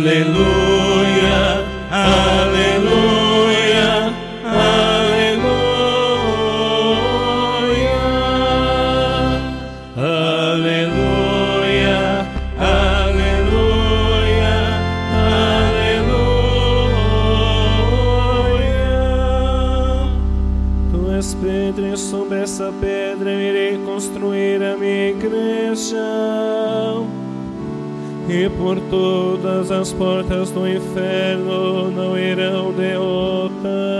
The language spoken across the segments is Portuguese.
Aleluia, por todas as portas do inferno não irão derrotá-la.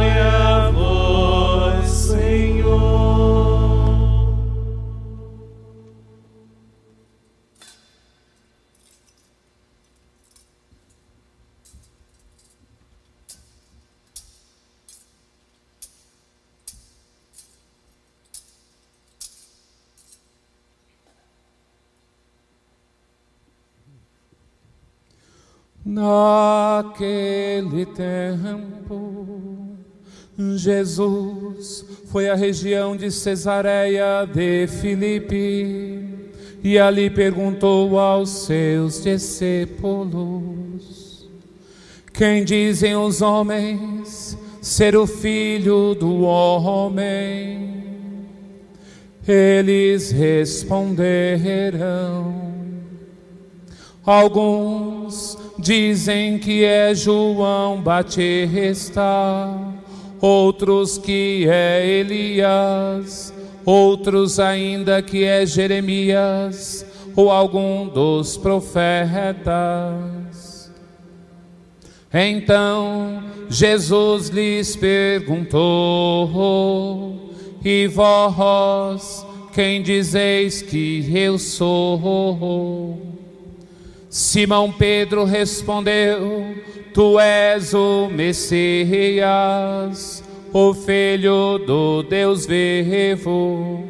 Naquele tempo, Jesus foi à região de Cesareia de Filipe e ali perguntou aos seus discípulos: Quem dizem os homens ser o filho do homem? Eles responderam. Alguns dizem que é João Batista, outros que é Elias, outros ainda que é Jeremias ou algum dos profetas. Então Jesus lhes perguntou: E vós, quem dizeis que eu sou? Simão Pedro respondeu: Tu és o Messias, o Filho do Deus vivo.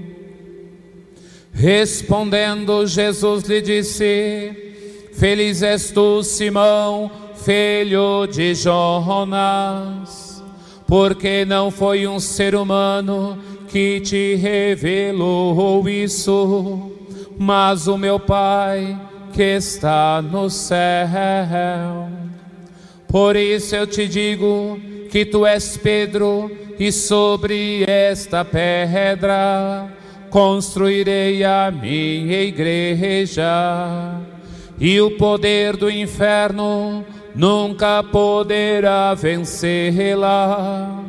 Respondendo, Jesus lhe disse: Feliz és tu, Simão, filho de Jonas, porque não foi um ser humano que te revelou isso, mas o meu Pai que está no céu. Por isso eu te digo que tu és Pedro, e sobre esta pedra construirei a minha igreja, e o poder do inferno nunca poderá vencê-la.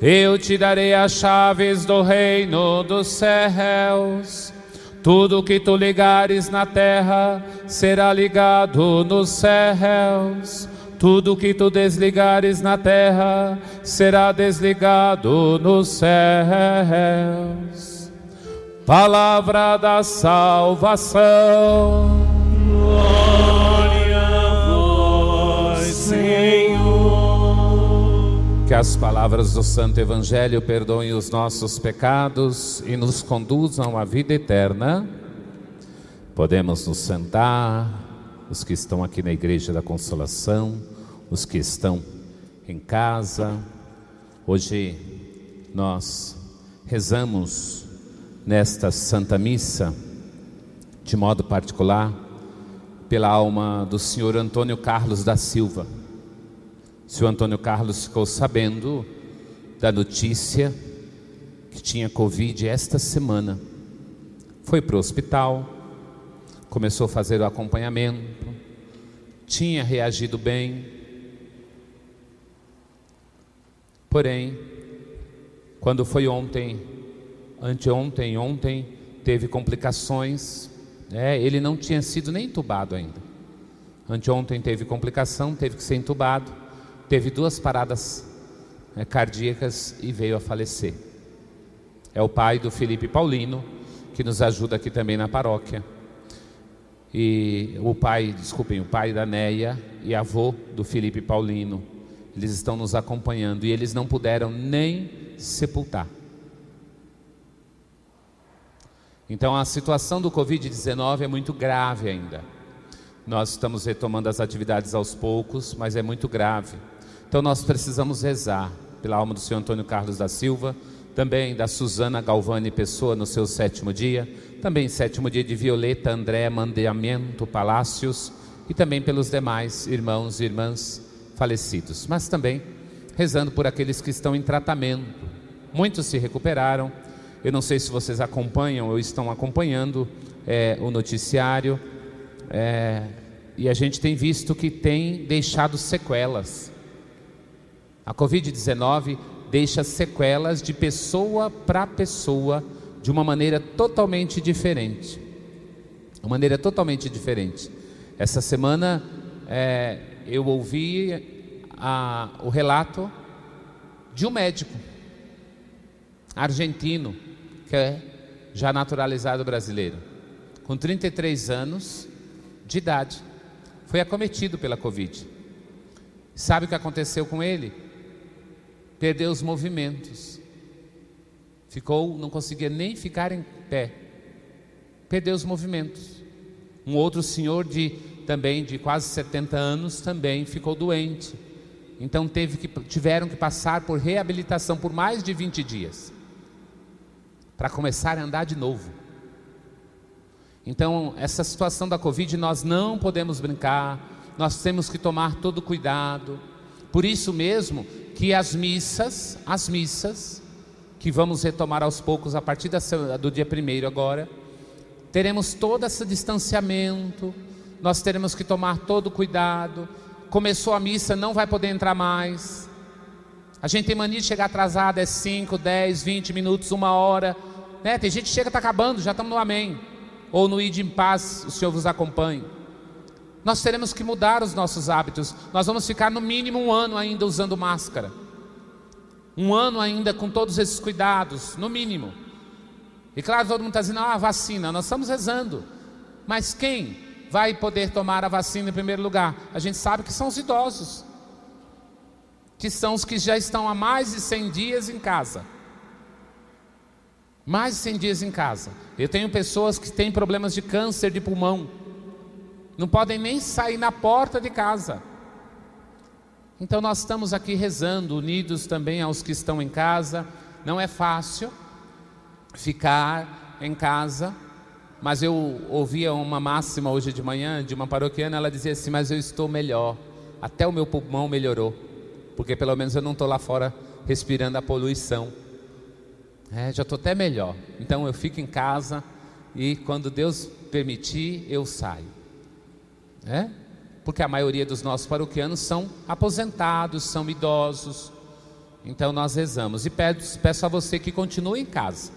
Eu te darei as chaves do reino dos céus. Tudo que tu ligares na terra será ligado nos céus. Tudo que tu desligares na terra será desligado nos céus. Palavra da salvação. Que as palavras do Santo Evangelho perdoem os nossos pecados e nos conduzam à vida eterna. Podemos nos sentar, os que estão aqui na Igreja da Consolação, os que estão em casa. Hoje nós rezamos nesta Santa Missa, de modo particular, pela alma do senhor Antônio Carlos da Silva. Senhor Antônio Carlos ficou sabendo da notícia que tinha Covid esta semana. Foi para o hospital, começou a fazer o acompanhamento, tinha reagido bem. Porém, quando foi ontem, anteontem, ontem, teve complicações. né? ele não tinha sido nem entubado ainda. Anteontem teve complicação, teve que ser entubado. Teve duas paradas é, cardíacas e veio a falecer. É o pai do Felipe Paulino, que nos ajuda aqui também na paróquia. E o pai, desculpem, o pai da Neia e avô do Felipe Paulino, eles estão nos acompanhando e eles não puderam nem sepultar. Então a situação do Covid-19 é muito grave ainda. Nós estamos retomando as atividades aos poucos, mas é muito grave. Então nós precisamos rezar pela alma do senhor Antônio Carlos da Silva, também da Suzana Galvani Pessoa no seu sétimo dia, também sétimo dia de Violeta André Mandeamento Palácios e também pelos demais irmãos e irmãs falecidos, mas também rezando por aqueles que estão em tratamento. Muitos se recuperaram. Eu não sei se vocês acompanham ou estão acompanhando é, o noticiário, é, e a gente tem visto que tem deixado sequelas. A Covid-19 deixa sequelas de pessoa para pessoa de uma maneira totalmente diferente. Uma maneira totalmente diferente. Essa semana é, eu ouvi a, o relato de um médico argentino, que é já naturalizado brasileiro, com 33 anos de idade, foi acometido pela Covid. Sabe o que aconteceu com ele? Perdeu os movimentos. Ficou, não conseguia nem ficar em pé. Perdeu os movimentos. Um outro senhor de também de quase 70 anos também ficou doente. Então teve que, tiveram que passar por reabilitação por mais de 20 dias para começar a andar de novo. Então, essa situação da Covid nós não podemos brincar, nós temos que tomar todo cuidado. Por isso mesmo que as missas, as missas, que vamos retomar aos poucos a partir do dia primeiro agora, teremos todo esse distanciamento, nós teremos que tomar todo cuidado. Começou a missa, não vai poder entrar mais. A gente tem mania de chegar atrasado, é 5, 10, 20 minutos, uma hora. Né? Tem gente que chega, está acabando, já estamos no amém. Ou no ide em paz, o Senhor vos acompanhe. Nós teremos que mudar os nossos hábitos. Nós vamos ficar no mínimo um ano ainda usando máscara. Um ano ainda com todos esses cuidados, no mínimo. E claro, todo mundo está dizendo, ah, vacina, nós estamos rezando. Mas quem vai poder tomar a vacina em primeiro lugar? A gente sabe que são os idosos, que são os que já estão há mais de 100 dias em casa. Mais de 100 dias em casa. Eu tenho pessoas que têm problemas de câncer de pulmão, não podem nem sair na porta de casa. Então nós estamos aqui rezando, unidos também aos que estão em casa. Não é fácil ficar em casa, mas eu ouvia uma máxima hoje de manhã de uma paroquiana, ela dizia assim: Mas eu estou melhor, até o meu pulmão melhorou, porque pelo menos eu não estou lá fora respirando a poluição. É, já estou até melhor. Então eu fico em casa e quando Deus permitir, eu saio. É? porque a maioria dos nossos paroquianos são aposentados, são idosos. Então nós rezamos e peço, peço a você que continue em casa,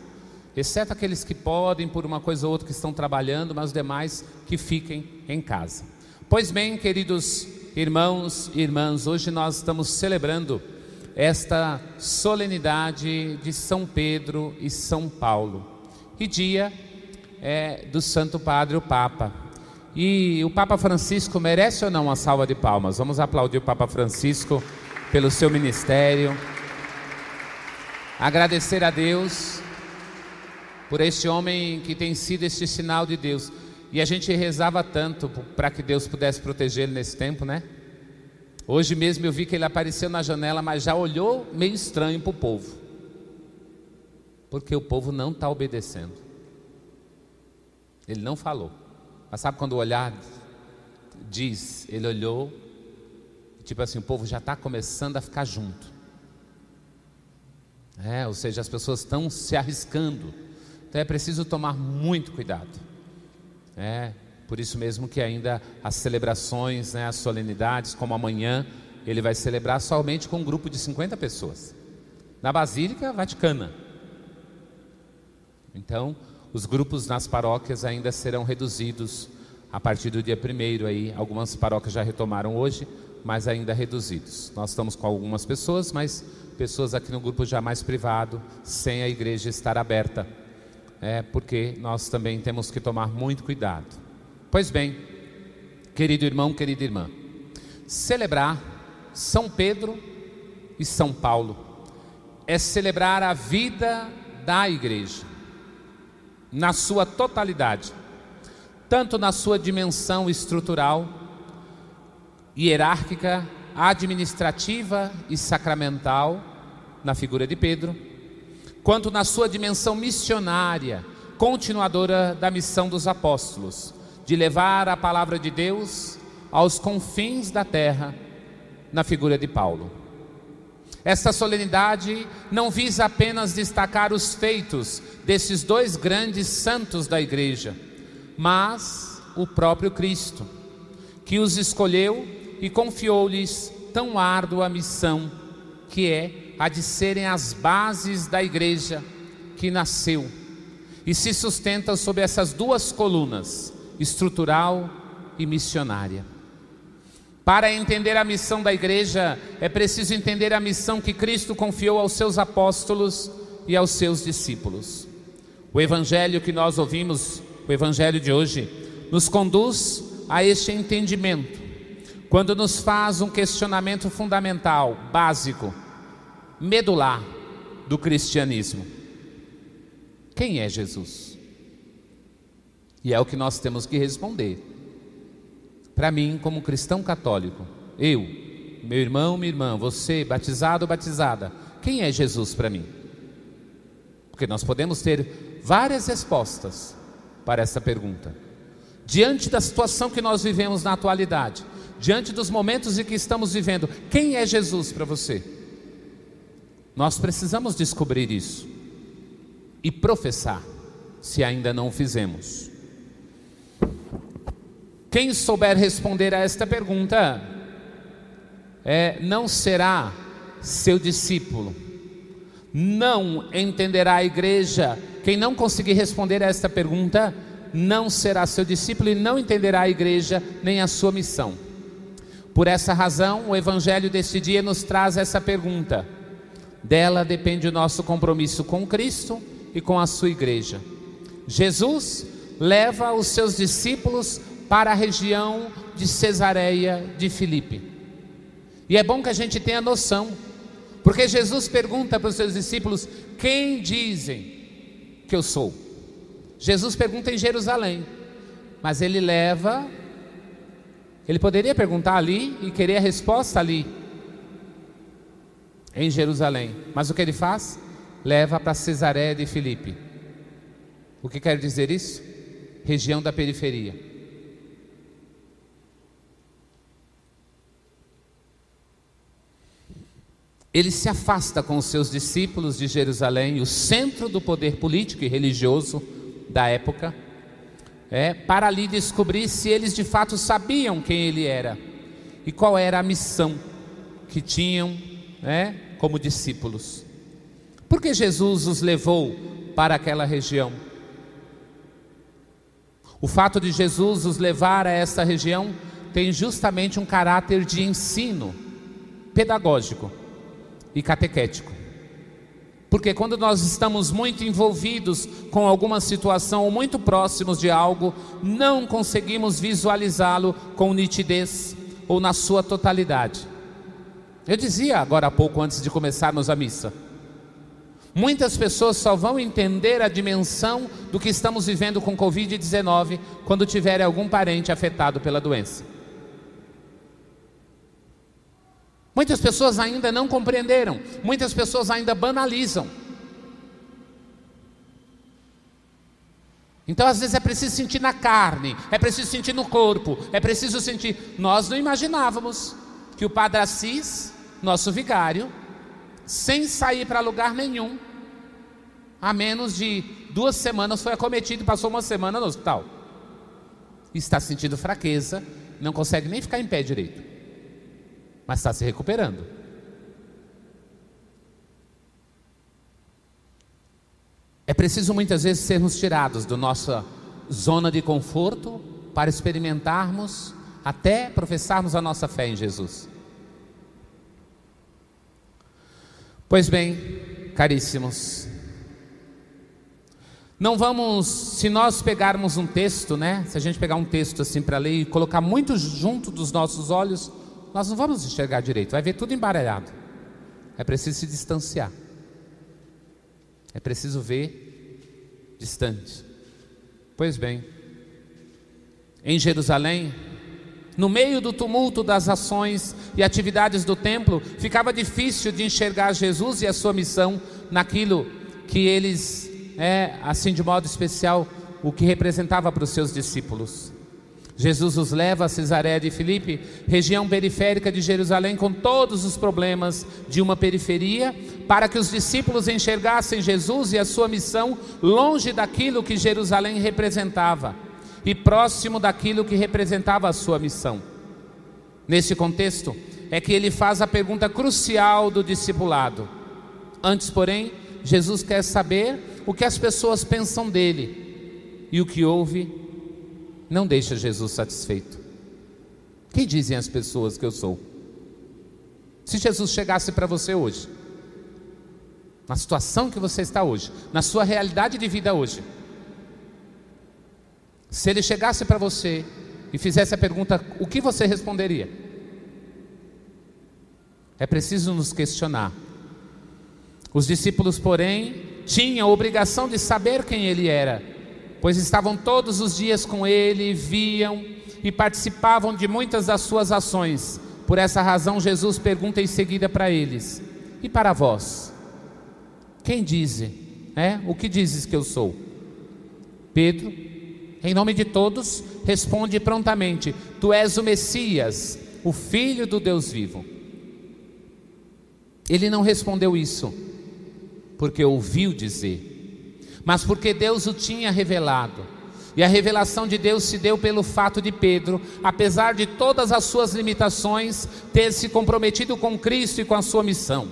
exceto aqueles que podem por uma coisa ou outra que estão trabalhando, mas os demais que fiquem em casa. Pois bem, queridos irmãos e irmãs, hoje nós estamos celebrando esta solenidade de São Pedro e São Paulo e dia é, do Santo Padre o Papa. E o Papa Francisco merece ou não uma salva de palmas? Vamos aplaudir o Papa Francisco pelo seu ministério. Agradecer a Deus por este homem que tem sido este sinal de Deus. E a gente rezava tanto para que Deus pudesse protegê-lo nesse tempo, né? Hoje mesmo eu vi que ele apareceu na janela, mas já olhou meio estranho para o povo. Porque o povo não está obedecendo. Ele não falou. Mas sabe quando o olhar diz, ele olhou, tipo assim, o povo já está começando a ficar junto. É, ou seja, as pessoas estão se arriscando. Então é preciso tomar muito cuidado. É, por isso mesmo que ainda as celebrações, né, as solenidades, como amanhã, ele vai celebrar somente com um grupo de 50 pessoas. Na Basílica Vaticana. Então, os grupos nas paróquias ainda serão reduzidos a partir do dia primeiro aí. Algumas paróquias já retomaram hoje, mas ainda reduzidos. Nós estamos com algumas pessoas, mas pessoas aqui no grupo já mais privado, sem a igreja estar aberta, é porque nós também temos que tomar muito cuidado. Pois bem, querido irmão, querida irmã, celebrar São Pedro e São Paulo é celebrar a vida da igreja na sua totalidade, tanto na sua dimensão estrutural, hierárquica, administrativa e sacramental, na figura de Pedro, quanto na sua dimensão missionária, continuadora da missão dos apóstolos, de levar a palavra de Deus aos confins da terra, na figura de Paulo. Esta solenidade não visa apenas destacar os feitos desses dois grandes santos da igreja, mas o próprio Cristo, que os escolheu e confiou-lhes tão árdua missão, que é a de serem as bases da igreja que nasceu e se sustenta sobre essas duas colunas, estrutural e missionária. Para entender a missão da igreja, é preciso entender a missão que Cristo confiou aos seus apóstolos e aos seus discípulos. O evangelho que nós ouvimos, o evangelho de hoje, nos conduz a este entendimento, quando nos faz um questionamento fundamental, básico, medular do cristianismo: quem é Jesus? E é o que nós temos que responder para mim, como cristão católico, eu, meu irmão, minha irmã, você, batizado ou batizada, quem é Jesus para mim? Porque nós podemos ter várias respostas para essa pergunta. Diante da situação que nós vivemos na atualidade, diante dos momentos em que estamos vivendo, quem é Jesus para você? Nós precisamos descobrir isso e professar, se ainda não o fizemos. Quem souber responder a esta pergunta é, não será seu discípulo, não entenderá a igreja. Quem não conseguir responder a esta pergunta não será seu discípulo e não entenderá a igreja nem a sua missão. Por essa razão, o Evangelho deste dia nos traz essa pergunta. Dela depende o nosso compromisso com Cristo e com a sua igreja. Jesus leva os seus discípulos para a região de Cesareia de Filipe. E é bom que a gente tenha noção, porque Jesus pergunta para os seus discípulos: Quem dizem que eu sou? Jesus pergunta em Jerusalém, mas ele leva, ele poderia perguntar ali e querer a resposta ali, em Jerusalém, mas o que ele faz? Leva para Cesareia de Filipe. O que quer dizer isso? Região da periferia. Ele se afasta com os seus discípulos de Jerusalém, o centro do poder político e religioso da época, é, para ali descobrir se eles de fato sabiam quem ele era e qual era a missão que tinham é, como discípulos. Por que Jesus os levou para aquela região? O fato de Jesus os levar a essa região tem justamente um caráter de ensino pedagógico e catequético. Porque quando nós estamos muito envolvidos com alguma situação ou muito próximos de algo, não conseguimos visualizá-lo com nitidez ou na sua totalidade. Eu dizia agora há pouco, antes de começarmos a missa, muitas pessoas só vão entender a dimensão do que estamos vivendo com Covid-19 quando tiverem algum parente afetado pela doença. Muitas pessoas ainda não compreenderam, muitas pessoas ainda banalizam. Então, às vezes, é preciso sentir na carne, é preciso sentir no corpo, é preciso sentir. Nós não imaginávamos que o Padre Assis, nosso vigário, sem sair para lugar nenhum, há menos de duas semanas foi acometido e passou uma semana no hospital. Está sentindo fraqueza, não consegue nem ficar em pé direito mas está se recuperando. É preciso muitas vezes sermos tirados da nossa zona de conforto para experimentarmos, até professarmos a nossa fé em Jesus. Pois bem, caríssimos, não vamos, se nós pegarmos um texto, né? Se a gente pegar um texto assim para ler e colocar muito junto dos nossos olhos, nós não vamos enxergar direito, vai ver tudo embaralhado. É preciso se distanciar. É preciso ver distante. Pois bem, em Jerusalém, no meio do tumulto das ações e atividades do templo, ficava difícil de enxergar Jesus e a sua missão naquilo que eles, é, assim de modo especial, o que representava para os seus discípulos. Jesus os leva a Cesareia de Filipe, região periférica de Jerusalém, com todos os problemas de uma periferia, para que os discípulos enxergassem Jesus e a sua missão longe daquilo que Jerusalém representava e próximo daquilo que representava a sua missão. Nesse contexto, é que ele faz a pergunta crucial do discipulado. Antes, porém, Jesus quer saber o que as pessoas pensam dele, e o que ouve não deixa Jesus satisfeito. Quem dizem as pessoas que eu sou? Se Jesus chegasse para você hoje, na situação que você está hoje, na sua realidade de vida hoje, se ele chegasse para você e fizesse a pergunta, o que você responderia? É preciso nos questionar. Os discípulos, porém, tinham a obrigação de saber quem ele era, pois estavam todos os dias com ele, viam e participavam de muitas das suas ações. Por essa razão, Jesus pergunta em seguida para eles: E para vós? Quem diz? É? O que dizes que eu sou? Pedro em nome de todos, responde prontamente: Tu és o Messias, o Filho do Deus vivo. Ele não respondeu isso porque ouviu dizer, mas porque Deus o tinha revelado. E a revelação de Deus se deu pelo fato de Pedro, apesar de todas as suas limitações, ter se comprometido com Cristo e com a sua missão.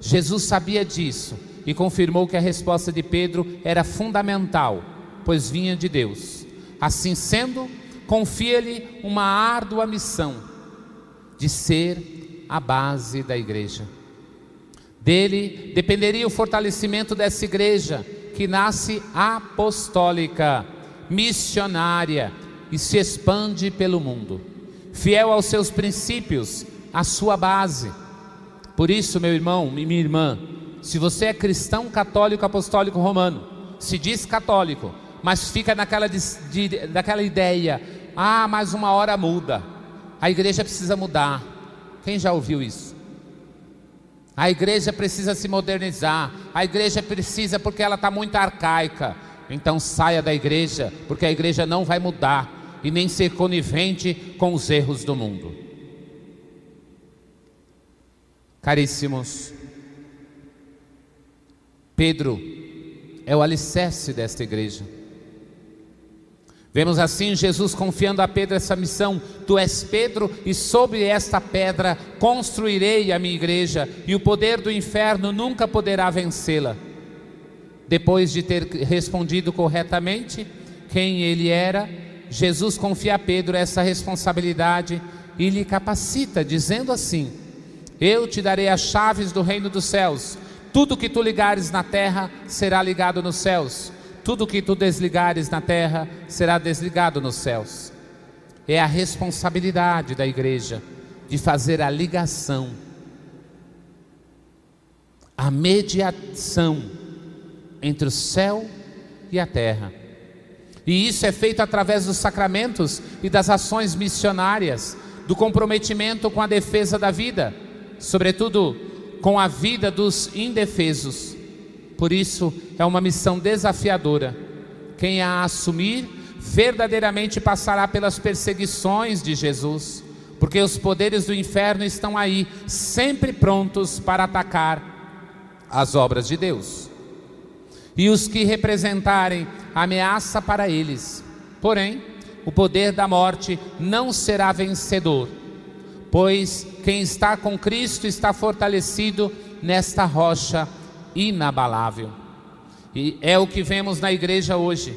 Jesus sabia disso e confirmou que a resposta de Pedro era fundamental pois vinha de Deus. Assim sendo, confia-lhe uma árdua missão de ser a base da igreja. Dele dependeria o fortalecimento dessa igreja, que nasce apostólica, missionária e se expande pelo mundo, fiel aos seus princípios, à sua base. Por isso, meu irmão e minha irmã, se você é cristão católico apostólico romano, se diz católico, mas fica naquela, de, de, naquela ideia: ah, mas uma hora muda, a igreja precisa mudar. Quem já ouviu isso? A igreja precisa se modernizar, a igreja precisa porque ela está muito arcaica. Então saia da igreja, porque a igreja não vai mudar e nem ser conivente com os erros do mundo. Caríssimos, Pedro é o alicerce desta igreja. Vemos assim Jesus confiando a Pedro essa missão: Tu és Pedro, e sobre esta pedra construirei a minha igreja, e o poder do inferno nunca poderá vencê-la. Depois de ter respondido corretamente quem ele era, Jesus confia a Pedro essa responsabilidade e lhe capacita, dizendo assim: Eu te darei as chaves do reino dos céus. Tudo que tu ligares na terra será ligado nos céus tudo que tu desligares na terra será desligado nos céus. É a responsabilidade da igreja de fazer a ligação, a mediação entre o céu e a terra. E isso é feito através dos sacramentos e das ações missionárias, do comprometimento com a defesa da vida, sobretudo com a vida dos indefesos. Por isso, é uma missão desafiadora. Quem a assumir, verdadeiramente passará pelas perseguições de Jesus, porque os poderes do inferno estão aí, sempre prontos para atacar as obras de Deus. E os que representarem ameaça para eles. Porém, o poder da morte não será vencedor, pois quem está com Cristo está fortalecido nesta rocha inabalável. E é o que vemos na igreja hoje.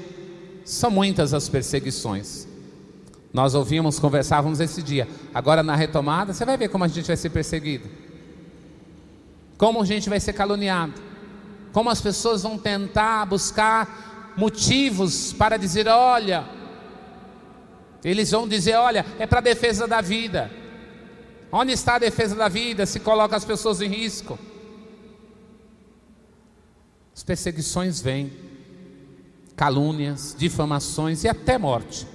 São muitas as perseguições. Nós ouvimos, conversávamos esse dia. Agora na retomada, você vai ver como a gente vai ser perseguido. Como a gente vai ser caluniado? Como as pessoas vão tentar buscar motivos para dizer: olha, eles vão dizer: olha, é para a defesa da vida. Onde está a defesa da vida? Se coloca as pessoas em risco. As perseguições vêm, calúnias, difamações e até morte.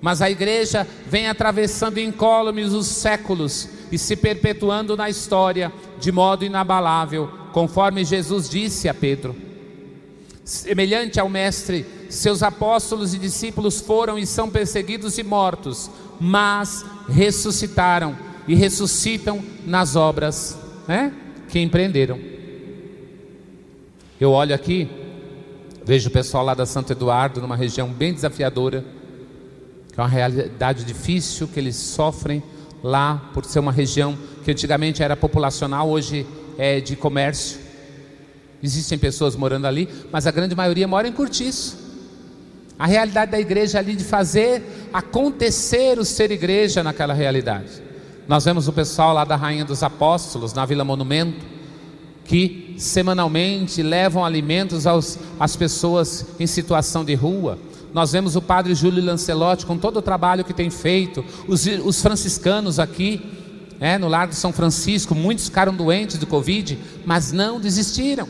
Mas a igreja vem atravessando incólumes os séculos e se perpetuando na história de modo inabalável, conforme Jesus disse a Pedro. Semelhante ao Mestre, seus apóstolos e discípulos foram e são perseguidos e mortos, mas ressuscitaram e ressuscitam nas obras né, que empreenderam. Eu olho aqui, vejo o pessoal lá da Santo Eduardo, numa região bem desafiadora é uma realidade difícil que eles sofrem lá por ser uma região que antigamente era populacional, hoje é de comércio. Existem pessoas morando ali, mas a grande maioria mora em Curtiço. A realidade da igreja ali de fazer acontecer o ser igreja naquela realidade. Nós vemos o pessoal lá da Rainha dos Apóstolos, na Vila Monumento, que semanalmente levam alimentos aos, às pessoas em situação de rua nós vemos o padre Júlio Lancelotti com todo o trabalho que tem feito, os, os franciscanos aqui, é, no Lar de São Francisco, muitos ficaram doentes do Covid, mas não desistiram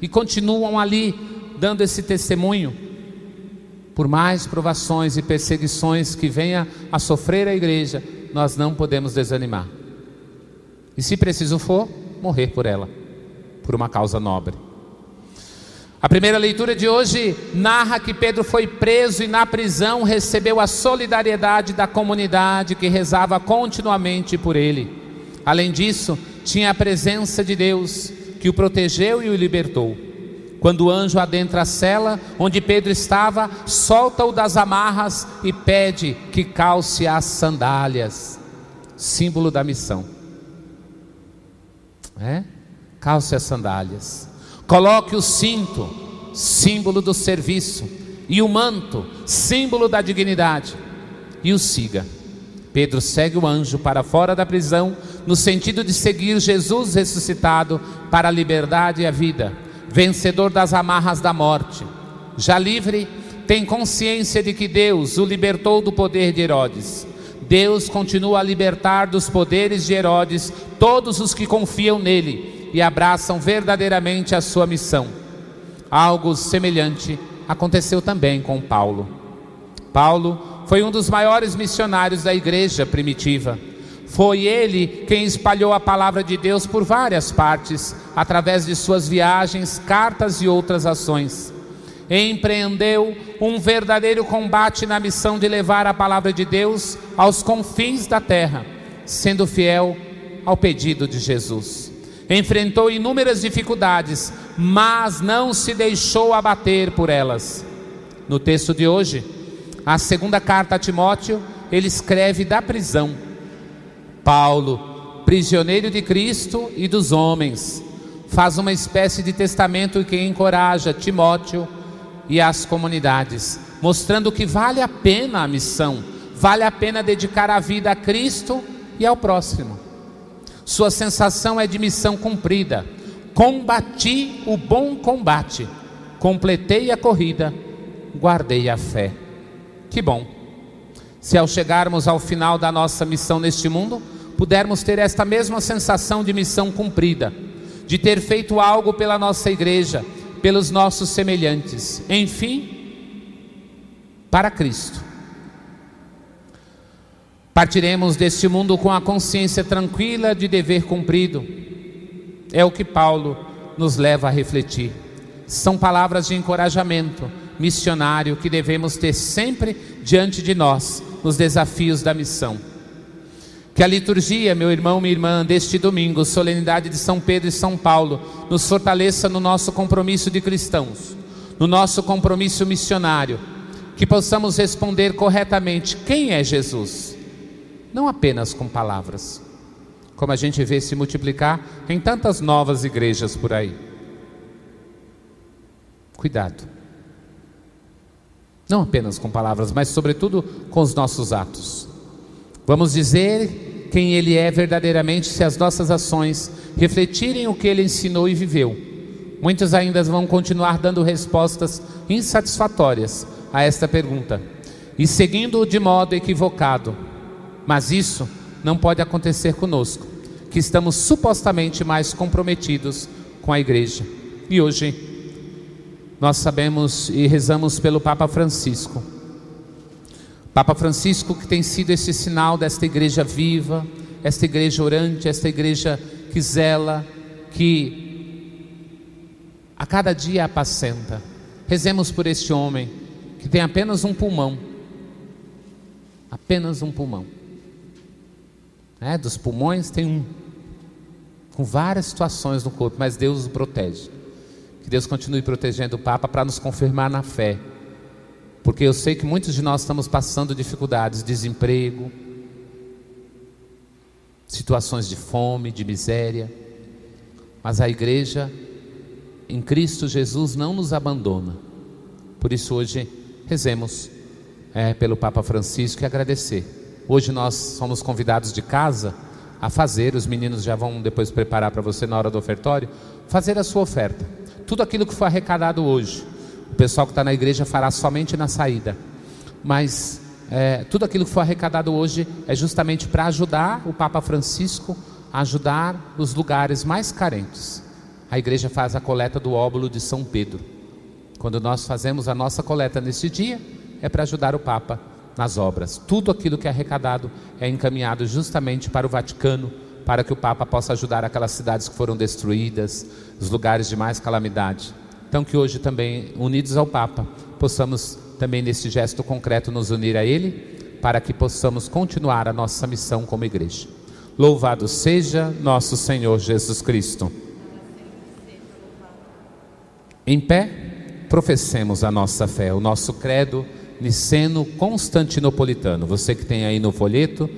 e continuam ali dando esse testemunho. Por mais provações e perseguições que venha a sofrer a igreja, nós não podemos desanimar. E se preciso for, morrer por ela, por uma causa nobre. A primeira leitura de hoje narra que Pedro foi preso e na prisão recebeu a solidariedade da comunidade que rezava continuamente por ele. Além disso, tinha a presença de Deus que o protegeu e o libertou. Quando o anjo adentra a cela onde Pedro estava, solta-o das amarras e pede que calce as sandálias, símbolo da missão. É? Calce as sandálias. Coloque o cinto, símbolo do serviço, e o manto, símbolo da dignidade, e o siga. Pedro segue o anjo para fora da prisão, no sentido de seguir Jesus ressuscitado para a liberdade e a vida, vencedor das amarras da morte. Já livre, tem consciência de que Deus o libertou do poder de Herodes. Deus continua a libertar dos poderes de Herodes todos os que confiam nele e abraçam verdadeiramente a sua missão. Algo semelhante aconteceu também com Paulo. Paulo foi um dos maiores missionários da igreja primitiva. Foi ele quem espalhou a palavra de Deus por várias partes, através de suas viagens, cartas e outras ações. Empreendeu um verdadeiro combate na missão de levar a palavra de Deus aos confins da terra, sendo fiel ao pedido de Jesus enfrentou inúmeras dificuldades, mas não se deixou abater por elas. No texto de hoje, a segunda carta a Timóteo, ele escreve da prisão. Paulo, prisioneiro de Cristo e dos homens, faz uma espécie de testamento que encoraja Timóteo e as comunidades, mostrando que vale a pena a missão, vale a pena dedicar a vida a Cristo e ao próximo. Sua sensação é de missão cumprida. Combati o bom combate, completei a corrida, guardei a fé. Que bom. Se ao chegarmos ao final da nossa missão neste mundo, pudermos ter esta mesma sensação de missão cumprida, de ter feito algo pela nossa igreja, pelos nossos semelhantes, enfim, para Cristo. Partiremos deste mundo com a consciência tranquila de dever cumprido. É o que Paulo nos leva a refletir. São palavras de encorajamento missionário que devemos ter sempre diante de nós nos desafios da missão. Que a liturgia, meu irmão, minha irmã, deste domingo, solenidade de São Pedro e São Paulo, nos fortaleça no nosso compromisso de cristãos, no nosso compromisso missionário, que possamos responder corretamente: quem é Jesus? Não apenas com palavras, como a gente vê se multiplicar em tantas novas igrejas por aí. Cuidado. Não apenas com palavras, mas sobretudo com os nossos atos. Vamos dizer quem Ele é verdadeiramente se as nossas ações refletirem o que Ele ensinou e viveu. Muitos ainda vão continuar dando respostas insatisfatórias a esta pergunta e seguindo de modo equivocado. Mas isso não pode acontecer conosco, que estamos supostamente mais comprometidos com a igreja. E hoje nós sabemos e rezamos pelo Papa Francisco. Papa Francisco que tem sido esse sinal desta igreja viva, esta igreja orante, esta igreja que zela, que a cada dia apacenta. Rezemos por este homem que tem apenas um pulmão, apenas um pulmão. É, dos pulmões tem um, com várias situações no corpo, mas Deus o protege. Que Deus continue protegendo o Papa para nos confirmar na fé. Porque eu sei que muitos de nós estamos passando dificuldades, desemprego, situações de fome, de miséria. Mas a igreja em Cristo Jesus não nos abandona. Por isso hoje rezemos é, pelo Papa Francisco e agradecer. Hoje nós somos convidados de casa a fazer, os meninos já vão depois preparar para você na hora do ofertório, fazer a sua oferta. Tudo aquilo que foi arrecadado hoje, o pessoal que está na igreja fará somente na saída. Mas é, tudo aquilo que foi arrecadado hoje é justamente para ajudar o Papa Francisco a ajudar os lugares mais carentes. A igreja faz a coleta do óbolo de São Pedro. Quando nós fazemos a nossa coleta nesse dia, é para ajudar o Papa nas obras. Tudo aquilo que é arrecadado é encaminhado justamente para o Vaticano, para que o Papa possa ajudar aquelas cidades que foram destruídas, os lugares de mais calamidade. Então, que hoje também, unidos ao Papa, possamos também nesse gesto concreto nos unir a Ele, para que possamos continuar a nossa missão como igreja. Louvado seja nosso Senhor Jesus Cristo. Em pé, professemos a nossa fé, o nosso credo niceno constantinopolitano. Você que tem aí no folheto,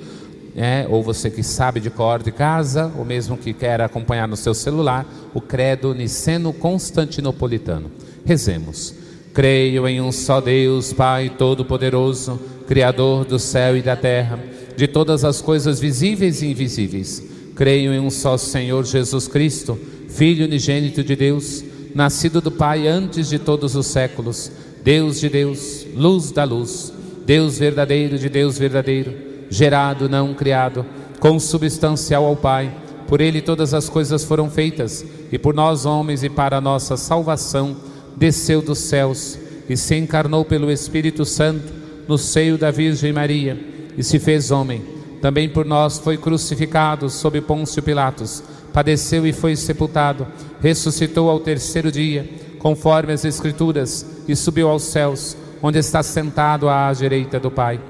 é, ou você que sabe de cor de casa, ou mesmo que quer acompanhar no seu celular, o credo niceno constantinopolitano. Rezemos. Creio em um só Deus, Pai Todo-Poderoso, Criador do céu e da terra, de todas as coisas visíveis e invisíveis. Creio em um só Senhor Jesus Cristo, Filho unigênito de Deus, nascido do Pai antes de todos os séculos, Deus de Deus, luz da luz, Deus verdadeiro de Deus verdadeiro, gerado, não criado, consubstancial ao Pai. Por ele todas as coisas foram feitas, e por nós homens e para a nossa salvação desceu dos céus e se encarnou pelo Espírito Santo no seio da Virgem Maria e se fez homem. Também por nós foi crucificado sob Pôncio Pilatos, padeceu e foi sepultado, ressuscitou ao terceiro dia, conforme as Escrituras, e subiu aos céus, onde está sentado à direita do Pai.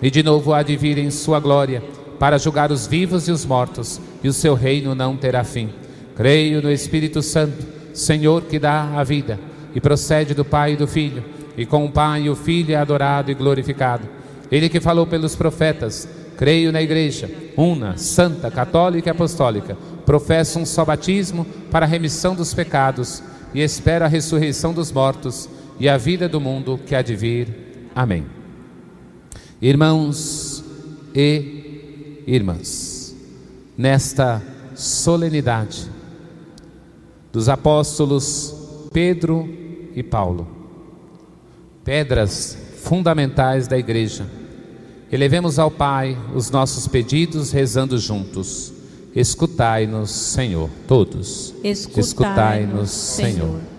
E de novo há de vir em sua glória, para julgar os vivos e os mortos, e o seu reino não terá fim. Creio no Espírito Santo, Senhor que dá a vida, e procede do Pai e do Filho, e com o Pai e o Filho é adorado e glorificado. Ele que falou pelos profetas, creio na Igreja, una, santa, católica e apostólica, professo um só batismo para a remissão dos pecados e espero a ressurreição dos mortos e a vida do mundo que há de vir. Amém. Irmãos e irmãs, nesta solenidade dos apóstolos Pedro e Paulo, pedras fundamentais da igreja, elevemos ao Pai os nossos pedidos rezando juntos. Escutai-nos, Senhor, todos. Escutai-nos, Senhor. Senhor.